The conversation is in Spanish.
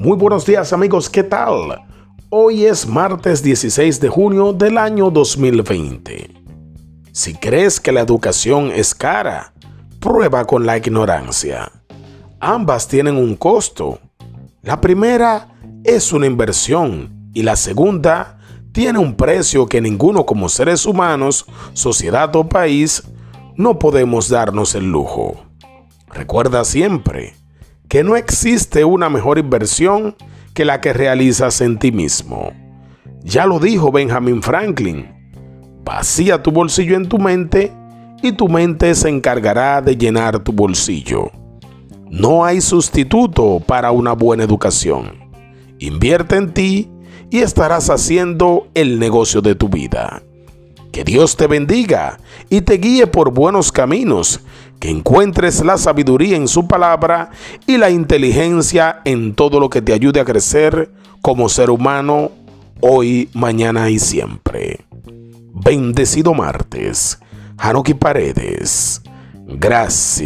Muy buenos días amigos, ¿qué tal? Hoy es martes 16 de junio del año 2020. Si crees que la educación es cara, prueba con la ignorancia. Ambas tienen un costo. La primera es una inversión y la segunda tiene un precio que ninguno como seres humanos, sociedad o país no podemos darnos el lujo. Recuerda siempre, que no existe una mejor inversión que la que realizas en ti mismo. Ya lo dijo Benjamin Franklin, vacía tu bolsillo en tu mente y tu mente se encargará de llenar tu bolsillo. No hay sustituto para una buena educación. Invierte en ti y estarás haciendo el negocio de tu vida. Que Dios te bendiga y te guíe por buenos caminos, que encuentres la sabiduría en su palabra y la inteligencia en todo lo que te ayude a crecer como ser humano hoy, mañana y siempre. Bendecido martes. Hanuki Paredes. Gracias.